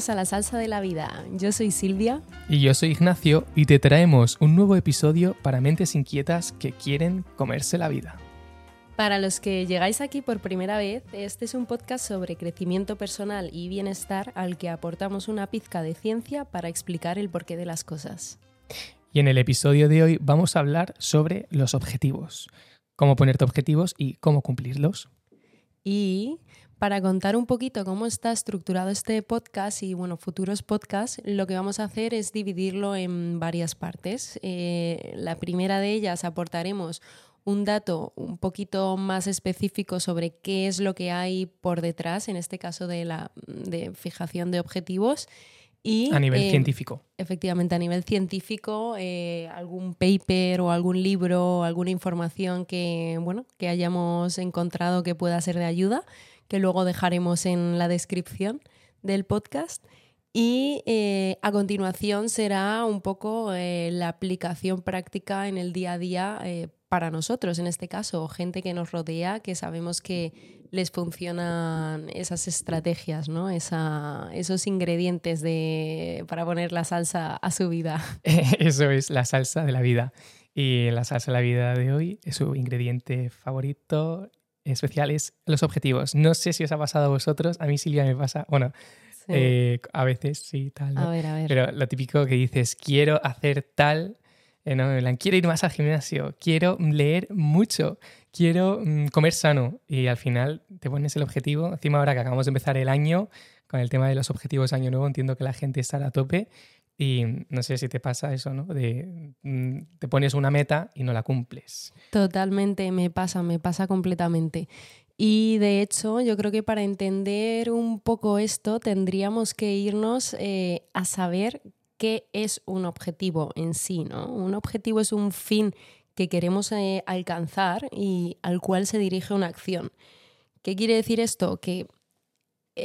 Bienvenidos a la Salsa de la Vida. Yo soy Silvia. Y yo soy Ignacio y te traemos un nuevo episodio para mentes inquietas que quieren comerse la vida. Para los que llegáis aquí por primera vez, este es un podcast sobre crecimiento personal y bienestar al que aportamos una pizca de ciencia para explicar el porqué de las cosas. Y en el episodio de hoy vamos a hablar sobre los objetivos, cómo ponerte objetivos y cómo cumplirlos. Y para contar un poquito cómo está estructurado este podcast y bueno, futuros podcasts, lo que vamos a hacer es dividirlo en varias partes. Eh, la primera de ellas aportaremos un dato un poquito más específico sobre qué es lo que hay por detrás, en este caso de la de fijación de objetivos. Y, a nivel eh, científico. Efectivamente, a nivel científico, eh, algún paper o algún libro, alguna información que, bueno, que hayamos encontrado que pueda ser de ayuda que luego dejaremos en la descripción del podcast. Y eh, a continuación será un poco eh, la aplicación práctica en el día a día eh, para nosotros, en este caso, gente que nos rodea, que sabemos que les funcionan esas estrategias, ¿no? esos ingredientes de, para poner la salsa a su vida. Eso es la salsa de la vida. Y la salsa de la vida de hoy es su ingrediente favorito, especiales los objetivos. No sé si os ha pasado a vosotros, a mí Silvia me pasa, bueno, eh, a veces sí, tal. A ver, a ver. Pero lo típico que dices, quiero hacer tal, eh, no, quiero ir más al gimnasio, quiero leer mucho, quiero mm, comer sano. Y al final te pones el objetivo. Encima ahora que acabamos de empezar el año, con el tema de los objetivos año nuevo, entiendo que la gente estará a tope y no sé si te pasa eso, ¿no? De mm, te pones una meta y no la cumples. Totalmente, me pasa, me pasa completamente. Y de hecho, yo creo que para entender un poco esto tendríamos que irnos eh, a saber qué es un objetivo en sí, ¿no? Un objetivo es un fin que queremos eh, alcanzar y al cual se dirige una acción. ¿Qué quiere decir esto? Que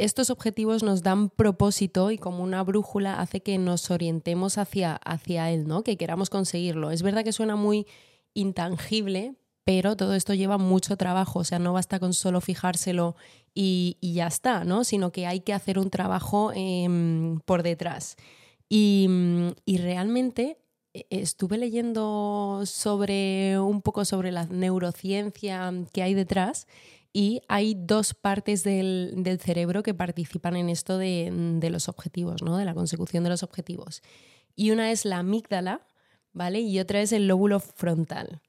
estos objetivos nos dan propósito y como una brújula hace que nos orientemos hacia, hacia él, ¿no? Que queramos conseguirlo. Es verdad que suena muy intangible, pero todo esto lleva mucho trabajo, o sea, no basta con solo fijárselo y, ya está, ¿no? Sino que hay que hacer un trabajo em, por detrás. Y, y realmente e, estuve leyendo sobre un poco sobre la neurociencia que hay detrás y hay dos partes del, cerebro que participan en esto de, los objetivos, ¿no? de la consecución de los objetivos. Y una es la amígdala, ¿vale? Y otra es el lóbulo frontal.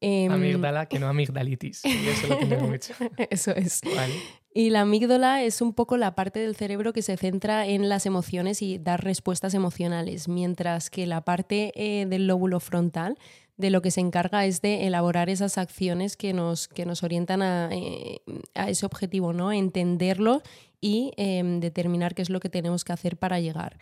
Em, amígdala, que no amigdalitis. eso lo tengo mucho. eso es. Y la amígdala es un poco la parte del cerebro que se centra en las emociones y dar respuestas emocionales, mientras que la parte eh, del lóbulo frontal de lo que se encarga es de elaborar esas acciones que nos, que nos orientan a, eh, ese objetivo, ¿no? Entenderlo y em, determinar qué es lo que tenemos que hacer para llegar.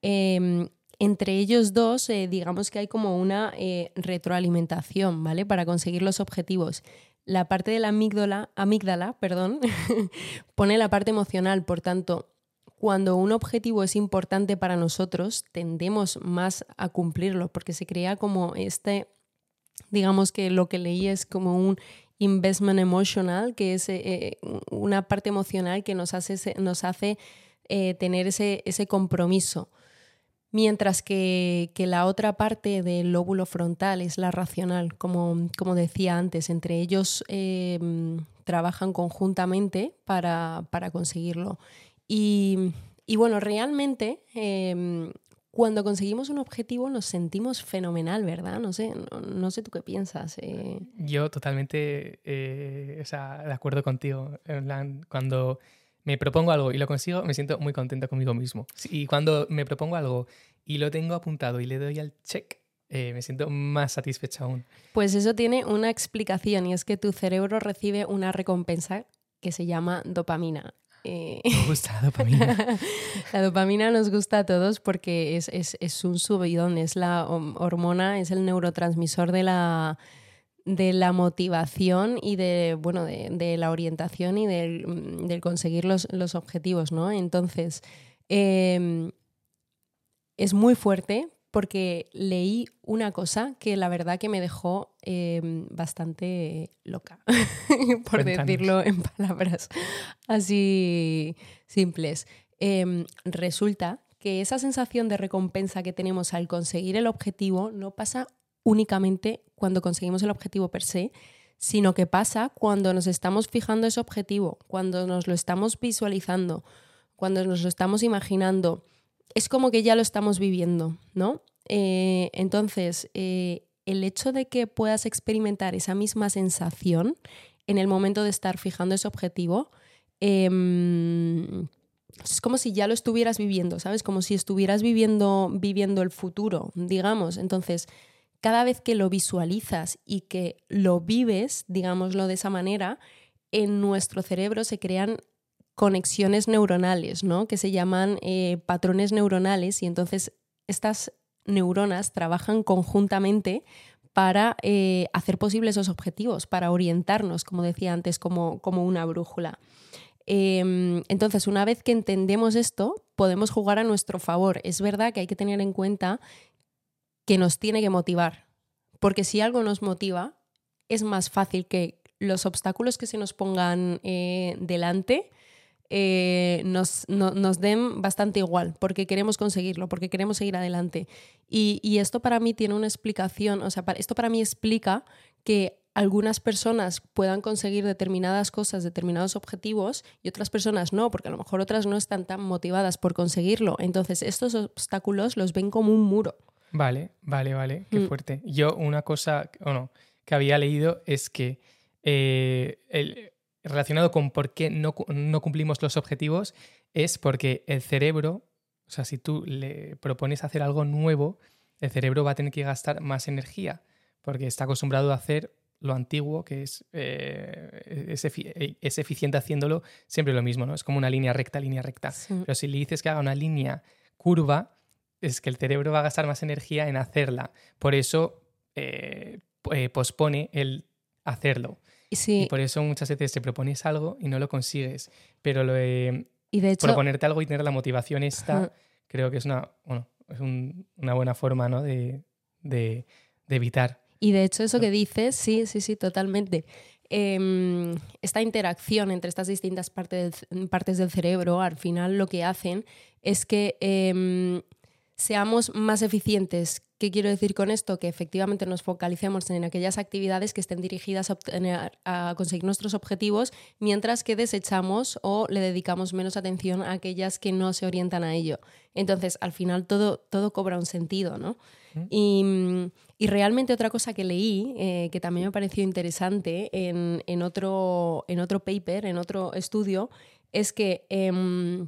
Em, entre ellos dos, eh, digamos que hay como una eh, retroalimentación, ¿vale? Para conseguir los objetivos. La parte de la amígdala, amígdala perdón, pone la parte emocional, por tanto, cuando un objetivo es importante para nosotros, tendemos más a cumplirlo, porque se crea como este digamos que lo que leí es como un investment emotional, que es eh, eh, una parte emocional que nos hace, nos hace eh, tener ese, ese, compromiso. Mientras que, que, la otra parte del lóbulo frontal es la racional, como, como decía antes, entre ellos trabajan conjuntamente para, para conseguirlo. Y, y, bueno, realmente cuando conseguimos un objetivo nos sentimos fenomenal, ¿verdad? No sé, no, sé tú qué piensas. Eh. Yo totalmente eh, de acuerdo contigo. cuando me propongo algo y lo consigo, me siento muy contento conmigo mismo. Y cuando me propongo algo y lo tengo apuntado y le doy al check, eh, me siento más satisfecha aún. Pues eso tiene una explicación y es que tu cerebro recibe una recompensa que se llama dopamina. Eh, Me gusta la dopamina. la dopamina nos gusta a todos porque es, es, es, un subidón, es la hormona, es el neurotransmisor de la, de la motivación y de, bueno, de, de la orientación y del, del conseguir los, los, objetivos, ¿no? Entonces, eh, es muy fuerte porque leí una cosa que la verdad que me dejó em, bastante loca, por decirlo en palabras así simples. em, resulta que esa sensación de recompensa que tenemos al conseguir el objetivo no pasa únicamente cuando conseguimos el objetivo per se, sino que pasa cuando nos estamos fijando ese objetivo, cuando nos lo estamos visualizando, cuando nos lo estamos imaginando. Es como que ya lo estamos viviendo, ¿no? Eh, entonces, eh, el hecho de que puedas experimentar esa misma sensación en el momento de estar fijando ese objetivo, em, es como si ya lo estuvieras viviendo, ¿sabes? Como si estuvieras viviendo, viviendo el futuro, digamos. Entonces, cada vez que lo visualizas y que lo vives, digámoslo de esa manera, en nuestro cerebro se crean conexiones neuronales, ¿no? Que se llaman eh, patrones neuronales y entonces estas neuronas trabajan conjuntamente para eh, hacer posibles esos objetivos, para orientarnos, como decía antes, como, como una brújula. Em, entonces, una vez que entendemos esto, podemos jugar a nuestro favor. Es verdad que hay que tener en cuenta que nos tiene que motivar, porque si algo nos motiva, es más fácil que los obstáculos que se nos pongan eh, delante eh, nos, nos, den bastante igual, porque queremos conseguirlo, porque queremos seguir adelante. Y, y, esto para mí tiene una explicación, o sea, esto para mí explica que algunas personas puedan conseguir determinadas cosas, determinados objetivos, y otras personas no, porque a lo mejor otras no están tan motivadas por conseguirlo. Entonces, estos obstáculos los ven como un muro. Vale, vale, vale, qué mm. fuerte. Yo una cosa, o no, que había leído es que eh, el, relacionado con por qué no, cumplimos los objetivos es porque el cerebro, o sea, si tú le propones hacer algo nuevo, el cerebro va a tener que gastar más energía porque está acostumbrado a hacer lo antiguo, que es, eh, es, eficiente haciéndolo siempre lo mismo, ¿no? Es como una línea recta, línea recta. Pero si le dices que haga una línea curva, es que el cerebro va a gastar más energía en hacerla. Por eso eh, eh, pospone el hacerlo. Y por eso muchas veces te propones algo y no lo consigues. Pero lo de, proponerte algo y tener la motivación esta, creo que es una, bueno, es una buena forma ¿no? de, de, evitar. Y de hecho eso que dices, sí, sí, sí, totalmente. Em, esta interacción entre estas distintas partes, partes del cerebro, al final lo que hacen es que em, seamos más eficientes. ¿Qué quiero decir con esto? Que efectivamente nos focalicemos en aquellas actividades que estén dirigidas a, conseguir nuestros objetivos, mientras que desechamos o le dedicamos menos atención a aquellas que no se orientan a ello. Entonces, al final todo, todo cobra un sentido, ¿no? Y, realmente otra cosa que leí, eh, que también me pareció interesante en, otro, en otro paper, en otro estudio, es que... Em,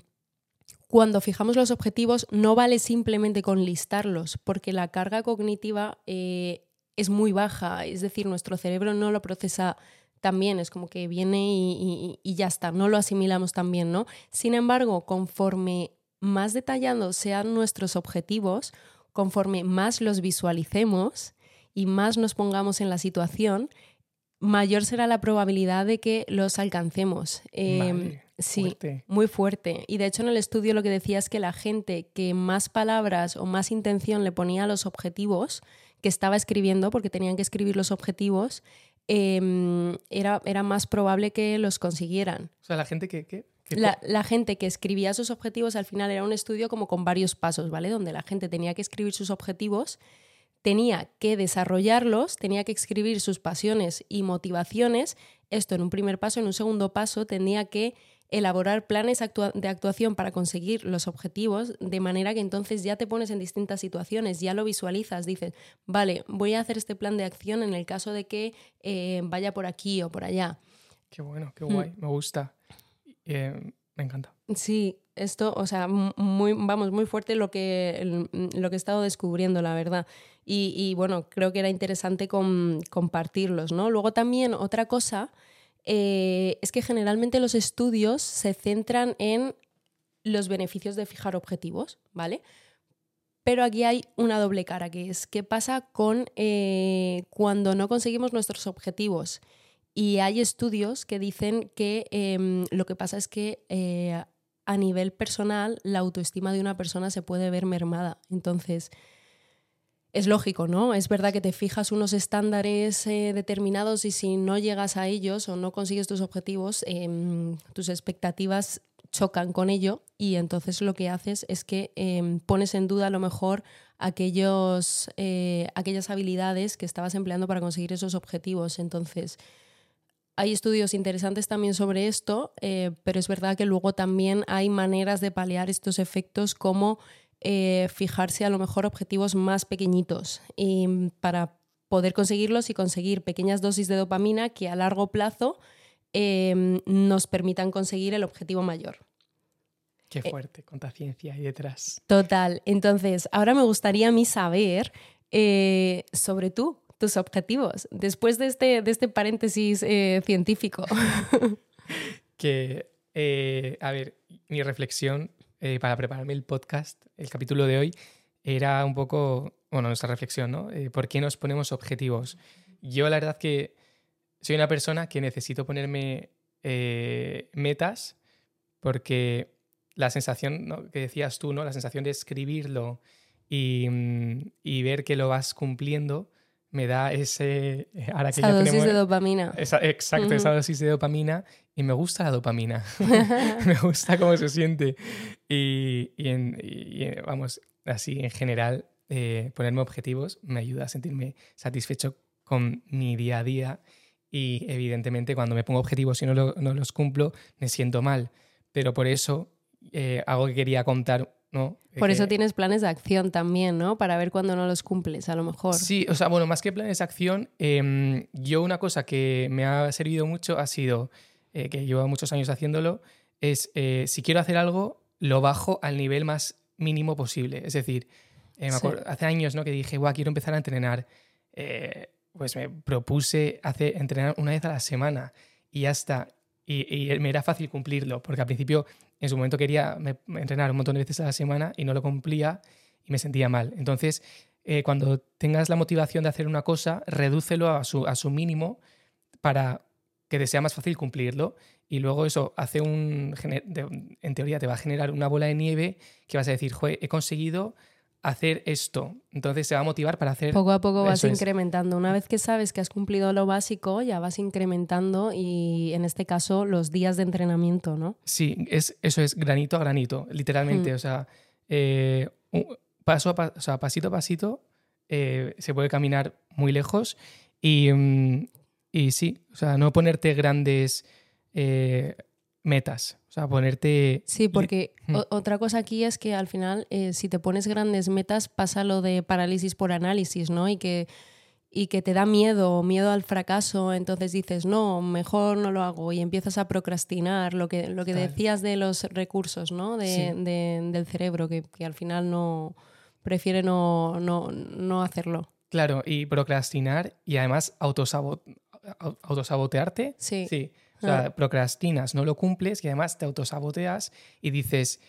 cuando fijamos los objetivos no vale simplemente con listarlos, porque la carga cognitiva eh, es muy baja, es decir, nuestro cerebro no lo procesa tan bien, es como que viene y, ya está, no lo asimilamos tan bien, ¿no? Sin embargo, conforme más detallados sean nuestros objetivos, conforme más los visualicemos y más nos pongamos en la situación, mayor será la probabilidad de que los alcancemos. Em, Sí, muy fuerte. Y de hecho en el estudio lo que decía es que la gente que más palabras o más intención le ponía a los objetivos que estaba escribiendo, porque tenían que escribir los objetivos, em, era, era, más probable que los consiguieran. O sea, la gente que... La, la, gente que escribía sus objetivos al final era un estudio como con varios pasos, ¿vale? Donde la gente tenía que escribir sus objetivos, tenía que desarrollarlos, tenía que escribir sus pasiones y motivaciones. Esto en un primer paso, en un segundo paso tenía que elaborar planes de actuación para conseguir los objetivos, de manera que entonces ya te pones en distintas situaciones, ya lo visualizas, dices, vale, voy a hacer este plan de acción en el caso de que eh, vaya por aquí o por allá. Qué bueno, qué guay, me gusta. Eh, me encanta. Sí, esto, o sea, muy, vamos, muy fuerte lo que, lo que he estado descubriendo, la verdad. Y, bueno, creo que era interesante compartirlos, ¿no? Luego también otra cosa eh, es que generalmente los estudios se centran en los beneficios de fijar objetivos, ¿vale? Pero aquí hay una doble cara, que es qué pasa con eh, cuando no conseguimos nuestros objetivos. Y hay estudios que dicen que em, lo que pasa es que eh, a nivel personal la autoestima de una persona se puede ver mermada. Entonces, es lógico, ¿no? Es verdad que te fijas unos estándares eh, determinados y si no llegas a ellos o no consigues tus objetivos, em, tus expectativas chocan con ello y entonces lo que haces es que em, pones en duda a lo mejor aquellos, eh, aquellas habilidades que estabas empleando para conseguir esos objetivos. Entonces, hay estudios interesantes también sobre esto, eh, pero es verdad que luego también hay maneras de paliar estos efectos como eh, fijarse a lo mejor objetivos más pequeñitos y mm, para poder conseguirlos y conseguir pequeñas dosis de dopamina que a largo plazo em, nos permitan conseguir el objetivo mayor. Qué eh, fuerte, cuánta ciencia hay detrás. Total. Entonces, ahora me gustaría a mí saber sobre tú, tus objetivos después de este, de este paréntesis eh, científico? que, eh, a ver, mi reflexión eh, para prepararme el podcast, el capítulo de hoy, era un poco, bueno, nuestra reflexión, ¿no? ¿Por qué nos ponemos objetivos? Yo la verdad que soy una persona que necesito ponerme metas porque la sensación que decías tú, ¿no? La sensación de escribirlo y, mm, y ver que lo vas cumpliendo, me da ese... Eh, ahora que esa dosis de dopamina. exacto, esa dosis de dopamina. Y me gusta la dopamina. me gusta cómo se siente. Y, vamos, así en general, eh, ponerme objetivos me ayuda a sentirme satisfecho con mi día a día. Y evidentemente cuando me pongo objetivos y no, no los cumplo, me siento mal. Pero por eso, eh, algo que quería contar por eso tienes planes de acción también, ¿no? Para ver cuándo no los cumples, a lo mejor. Sí, o sea, bueno, más que planes de acción, em, yo una cosa que me ha servido mucho ha sido, eh, que llevo muchos años haciéndolo, es eh, si quiero hacer algo, lo bajo al nivel más mínimo posible. Es decir, eh, me acuerdo, hace años ¿no? que dije, guau, quiero empezar a entrenar. pues me propuse hacer, entrenar una vez a la semana y ya está. Y, y, me era fácil cumplirlo, porque al principio en su momento quería entrenar un montón de veces a la semana y no lo cumplía y me sentía mal. Entonces, eh, cuando tengas la motivación de hacer una cosa, redúcelo a su, mínimo para que te sea más fácil cumplirlo. Y luego eso hace un. En teoría te va a generar una bola de nieve que vas a decir, he conseguido hacer esto. Entonces se va a motivar para hacer... Poco a poco vas incrementando. Una vez que sabes que has cumplido lo básico, ya vas incrementando y en este caso los días de entrenamiento, ¿no? Sí, es, eso es granito a granito, literalmente. Mm. O sea, eh, paso a o sea, pasito a pasito eh, se puede caminar muy lejos y, mm, y, sí, o sea, no ponerte grandes eh, metas. O sea, ponerte... Sí, porque otra cosa aquí es que al final, eh, si te pones grandes metas, pasa lo de parálisis por análisis, ¿no? Y que, y que te da miedo, miedo al fracaso, entonces dices, no, mejor no lo hago y empiezas a procrastinar, lo que, lo que decías de los recursos, ¿no? De, del cerebro, que, al final no prefiere no, no, hacerlo. Claro, y procrastinar y además autosabotearte. Sí. sí o sea, ah. procrastinas, no lo cumples y además te autosaboteas y dices,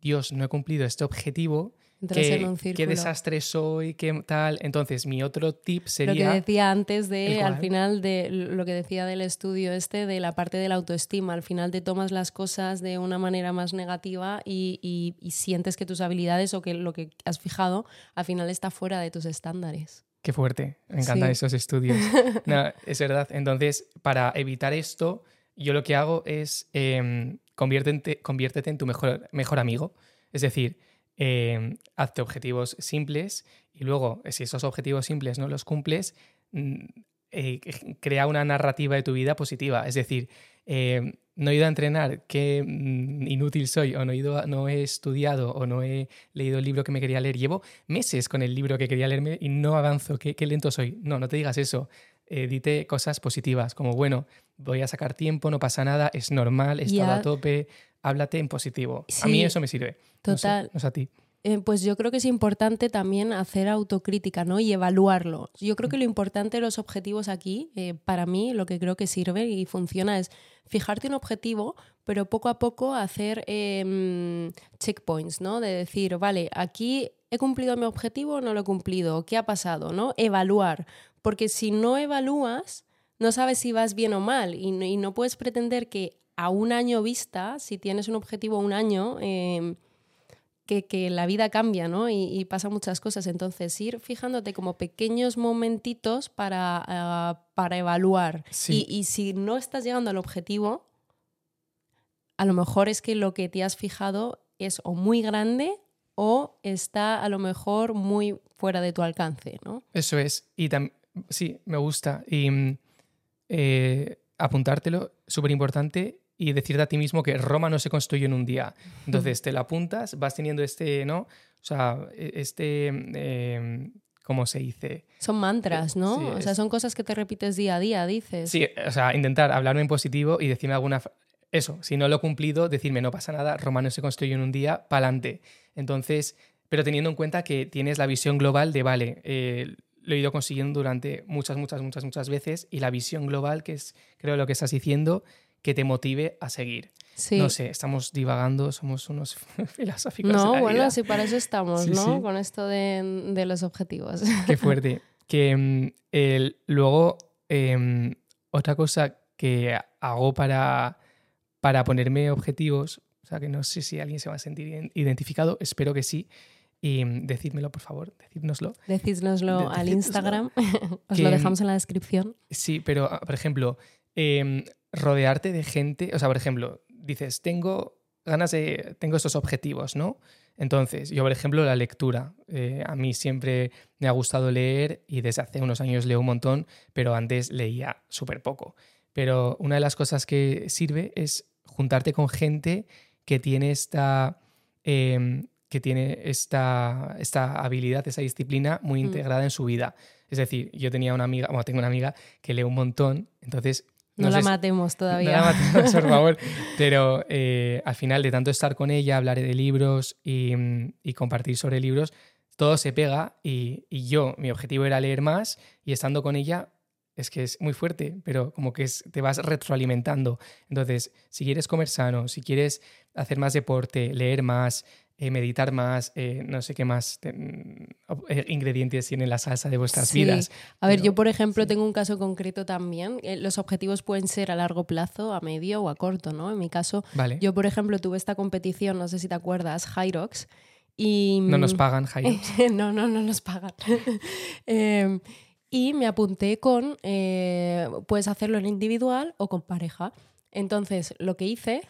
Dios, no he cumplido este objetivo. Qué, qué, desastre soy, qué tal. Entonces, mi otro tip sería. Lo que decía antes de, al final, de lo que decía del estudio este, de la parte de la autoestima. Al final te tomas las cosas de una manera más negativa y, sientes que tus habilidades o que lo que has fijado al final está fuera de tus estándares. Qué fuerte, me encantan esos estudios. es verdad. Entonces, para evitar esto, yo lo que hago es eh, conviértete, conviértete, en tu mejor, mejor amigo. Es decir, em, hazte objetivos simples y luego, si esos objetivos simples no los cumples, mm, eh, crea una narrativa de tu vida positiva. Es decir, em, no he ido a entrenar, qué mm, inútil soy, o no he, ido no he estudiado, o no he leído el libro que me quería leer. Llevo meses con el libro que quería leerme y no avanzo, qué, lento soy. No, no te digas eso. Eh, dite cosas positivas, como bueno, voy a sacar tiempo, no pasa nada, es normal, estaba a tope, háblate en positivo. A mí eso me sirve. Total. no sé a ti. Eh, pues yo creo que es importante también hacer autocrítica ¿no? y evaluarlo. Yo creo que lo importante de los objetivos aquí, eh, para mí, lo que creo que sirve y funciona es fijarte un objetivo, pero poco a poco hacer em, checkpoints, ¿no? De decir, vale, aquí he cumplido mi objetivo o no lo he cumplido, ¿qué ha pasado? ¿no? Evaluar, porque si no evalúas, no sabes si vas bien o mal y, y no puedes pretender que a un año vista, si tienes un objetivo a un año, em, que, la vida cambia, ¿no? Y, pasa muchas cosas. Entonces, ir fijándote como pequeños momentitos para, ah, para evaluar. Y, si no estás llegando al objetivo, a lo mejor es que lo que te has fijado es o muy grande o está a lo mejor muy fuera de tu alcance, ¿no? Eso es. Y sí, me gusta. Y mm, eh, apuntártelo, súper importante, y decirte a ti mismo que Roma no se construye en un día. Entonces te la apuntas, vas teniendo este, ¿no? O sea, e, este, em, ¿cómo se dice? Son mantras, ¿no? o sea, son cosas que te repites día a día, dices. Sí, o sea, intentar hablarme en positivo y decirme alguna... Eso, si no lo he cumplido, decirme no pasa nada, Roma no se construye en un día, pa'lante. Entonces, pero teniendo en cuenta que tienes la visión global de, vale, eh, lo he ido consiguiendo durante muchas, muchas, muchas, muchas veces y la visión global, que es creo lo que estás diciendo, que te motive a seguir. No sé, estamos divagando, somos unos filosóficos. No, bueno, sí, para eso estamos, ¿no? Con esto de, los objetivos. Qué fuerte. Que mm, luego, em, otra cosa que hago para, para ponerme objetivos, o sea, que no sé si alguien se va a sentir identificado, espero que sí, y mm, decídmelo, por favor, decídnoslo. Decídnoslo al Instagram, os lo dejamos en la descripción. Sí, pero, ah, por ejemplo, em, rodearte de gente, o sea, por ejemplo, dices, tengo ganas de, tengo estos objetivos, ¿no? Entonces, yo, por ejemplo, la lectura. Eh, a mí siempre me ha gustado leer y desde hace unos años leo un montón, pero antes leía súper poco. Pero una de las cosas que sirve es juntarte con gente que tiene esta, em, que tiene esta, esta habilidad, esa disciplina muy mm. integrada en su vida. Es decir, yo tenía una amiga, bueno, tengo una amiga que lee un montón, entonces no, la matemos todavía. No la matemos, por favor. Pero eh, al final, de tanto estar con ella, hablar de libros y, compartir sobre libros, todo se pega y, yo, mi objetivo era leer más y estando con ella, es que es muy fuerte, pero como que te vas retroalimentando. Entonces, si quieres comer sano, si quieres hacer más deporte, leer más, eh, meditar más, eh, no sé qué más mm, eh, ingredientes tiene la salsa de vuestras vidas. A ver, yo por ejemplo tengo un caso concreto también. los objetivos pueden ser a largo plazo, a medio o a corto, ¿no? En mi caso, yo por ejemplo tuve esta competición, no sé si te acuerdas, Hyrox. Y, no nos pagan Hyrox. no, no, no nos pagan. Em, y me apunté con, puedes hacerlo en individual o con pareja. Entonces, lo que hice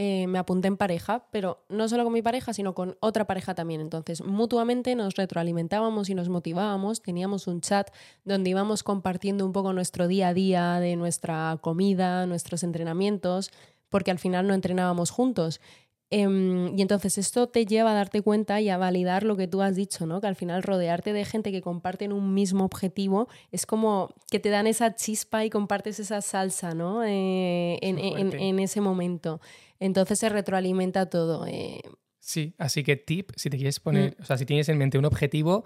eh, me apunté en pareja, pero no solo con mi pareja, sino con otra pareja también. Entonces, mutuamente nos retroalimentábamos y nos motivábamos. Teníamos un chat donde íbamos compartiendo un poco nuestro día a día de nuestra comida, nuestros entrenamientos, porque al final no entrenábamos juntos. Em, y entonces esto te lleva a darte cuenta y a validar lo que tú has dicho, ¿no? Que al final rodearte de gente que comparten un mismo objetivo es como que te dan esa chispa y compartes esa salsa, ¿no? Eh, en, en, ese momento. Entonces se retroalimenta todo. Eh. Sí, así que tip, si te quieres poner, mm. o sea, si tienes en mente un objetivo,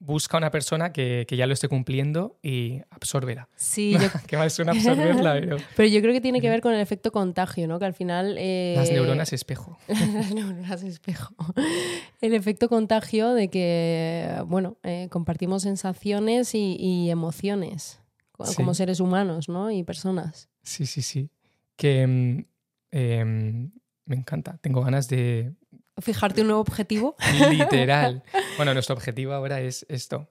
busca una persona que, ya lo esté cumpliendo y absórbela. Sí, yo... Qué mal suena absorberla, pero... yo creo que tiene que ver con el efecto contagio, ¿no? Que al final... Eh, Las neuronas espejo. Las neuronas espejo. El efecto contagio de que, bueno, eh, compartimos sensaciones y, emociones como seres humanos, ¿no? Y personas. Sí, sí, sí. Que em, me encanta. Tengo ganas de fijarte un nuevo objetivo. Literal. Bueno, nuestro objetivo ahora es esto.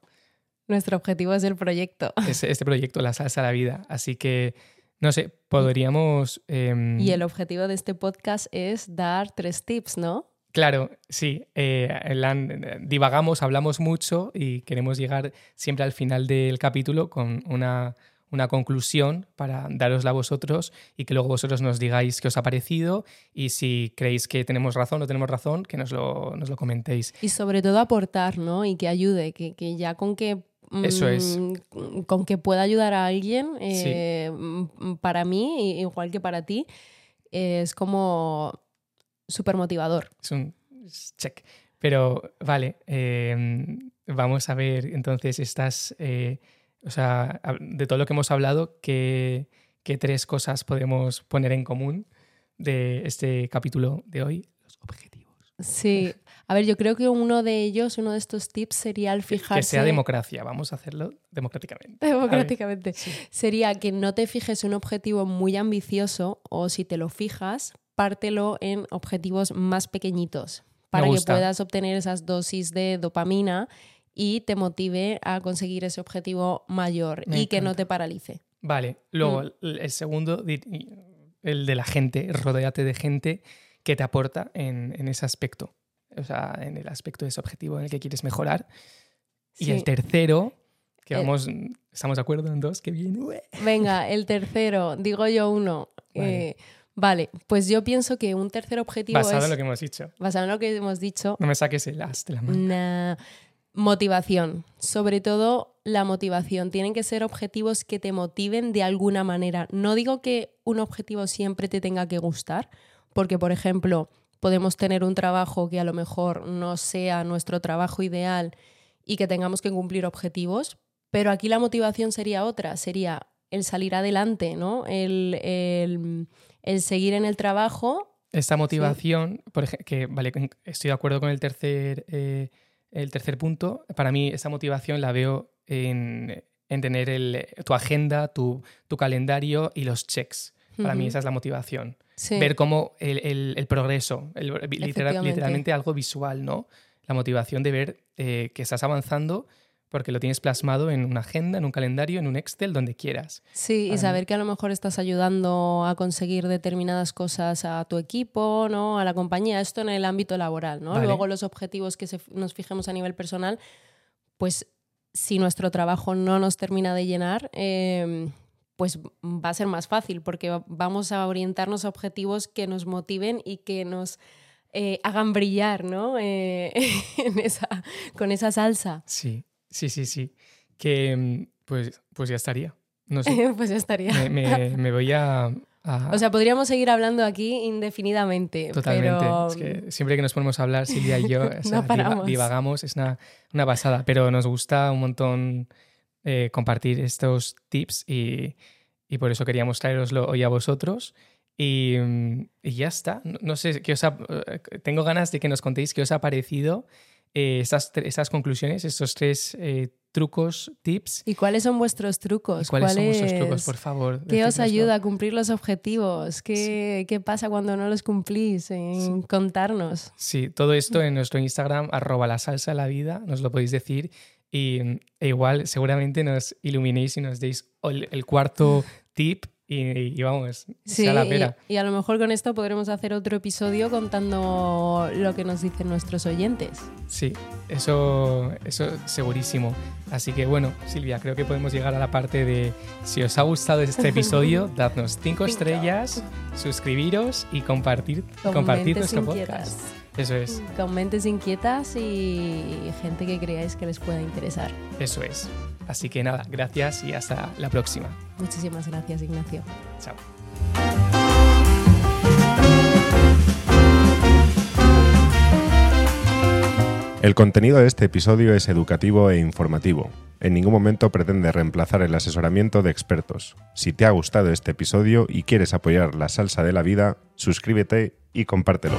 Nuestro objetivo es el proyecto. Es este proyecto, la salsa a la vida. Así que, no sé, podríamos... Em, y el objetivo de este podcast es dar tres tips, ¿no? Claro, sí. Eh, divagamos, hablamos mucho y queremos llegar siempre al final del capítulo con una una conclusión para darosla a vosotros y que luego vosotros nos digáis qué os ha parecido y si creéis que tenemos razón o tenemos razón, que nos lo, nos lo comentéis. Y sobre todo aportar, ¿no? Y que ayude, que, que ya con que eso es. Mm, con que pueda ayudar a alguien, eh, mm, para mí, igual que para ti, es como súper motivador. Es un check. Pero vale, eh, vamos a ver entonces estas eh, o sea, de todo lo que hemos hablado, ¿qué, tres cosas podemos poner en común de este capítulo de hoy? Los objetivos. Sí. A ver, yo creo que uno de ellos, uno de estos tips sería el fijarse... Que sea democracia, vamos a hacerlo democráticamente. Democráticamente. Sería que no te fijes un objetivo muy ambicioso o si te lo fijas, pártelo en objetivos más pequeñitos para que puedas obtener esas dosis de dopamina y te motive a conseguir ese objetivo mayor y que no te paralice. Vale, luego mm. el segundo, el de la gente, rodeate de gente que te aporta en, ese aspecto, o sea, en el aspecto de ese objetivo en el que quieres mejorar. Y el tercero, que vamos, estamos de acuerdo en dos, que bien. Venga, el tercero, digo yo uno. Vale. Eh, pues yo pienso que un tercer objetivo Basado en lo que hemos dicho. Basado en lo que hemos dicho. No me saques el as de la mano. Motivación. Sobre todo la motivación. Tienen que ser objetivos que te motiven de alguna manera. No digo que un objetivo siempre te tenga que gustar, porque, por ejemplo, podemos tener un trabajo que a lo mejor no sea nuestro trabajo ideal y que tengamos que cumplir objetivos, pero aquí la motivación sería otra, sería el salir adelante, ¿no? El, seguir en el trabajo. Esta motivación, por ejemplo, que vale, estoy de acuerdo con el tercer, eh, el tercer punto, para mí esa motivación la veo en, tener tu agenda, tu, calendario y los checks. Para mí esa es la motivación. Ver cómo el, progreso, literalmente algo visual, ¿no? La motivación de ver eh, que estás avanzando porque lo tienes plasmado en una agenda, en un calendario, en un Excel, donde quieras. Sí, y saber que a lo mejor estás ayudando a conseguir determinadas cosas a tu equipo, ¿no? a la compañía, esto en el ámbito laboral. ¿no? Luego los objetivos que nos fijemos a nivel personal, pues si nuestro trabajo no nos termina de llenar, em, pues va a ser más fácil porque vamos a orientarnos a objetivos que nos motiven y que nos eh, hagan brillar, ¿no? Eh, con esa salsa. Sí, sí, sí, sí. Que mm, pues, pues ya estaría. No pues ya estaría. Me, voy a, O sea, podríamos seguir hablando aquí indefinidamente. Totalmente. Es que siempre que nos ponemos a hablar, Silvia y yo, divagamos, es una, una, pasada. Pero nos gusta un montón eh, compartir estos tips y, y por eso queríamos traeroslo hoy a vosotros. Y, y, ya está. No, sé, qué os eh, tengo ganas de que nos contéis qué os ha parecido eh, esas, conclusiones, estos tres eh, trucos, tips. ¿Y cuáles son vuestros trucos? ¿Cuáles son vuestros trucos, por favor? ¿Qué os ayuda a cumplir los objetivos? ¿Qué, ¿qué pasa cuando no los cumplís? En contarnos. Sí, todo esto en nuestro Instagram, arroba la salsa la vida, nos lo podéis decir. Y e igual seguramente nos iluminéis y nos deis el cuarto tip y, vamos, sí, la pena. Y, a lo mejor con esto podremos hacer otro episodio contando lo que nos dicen nuestros oyentes. Sí, eso, eso segurísimo. Así que bueno, Silvia, creo que podemos llegar a la parte de si os ha gustado este episodio, dadnos cinco estrellas, suscribiros y compartir, compartir nuestro podcast. Eso es. Con mentes inquietas y gente que creáis que les pueda interesar. Eso es. Así que nada, gracias y hasta la próxima. Muchísimas gracias, Ignacio. Chao. El contenido de este episodio es educativo e informativo. En ningún momento pretende reemplazar el asesoramiento de expertos. Si te ha gustado este episodio y quieres apoyar la salsa de la vida, suscríbete y compártelo.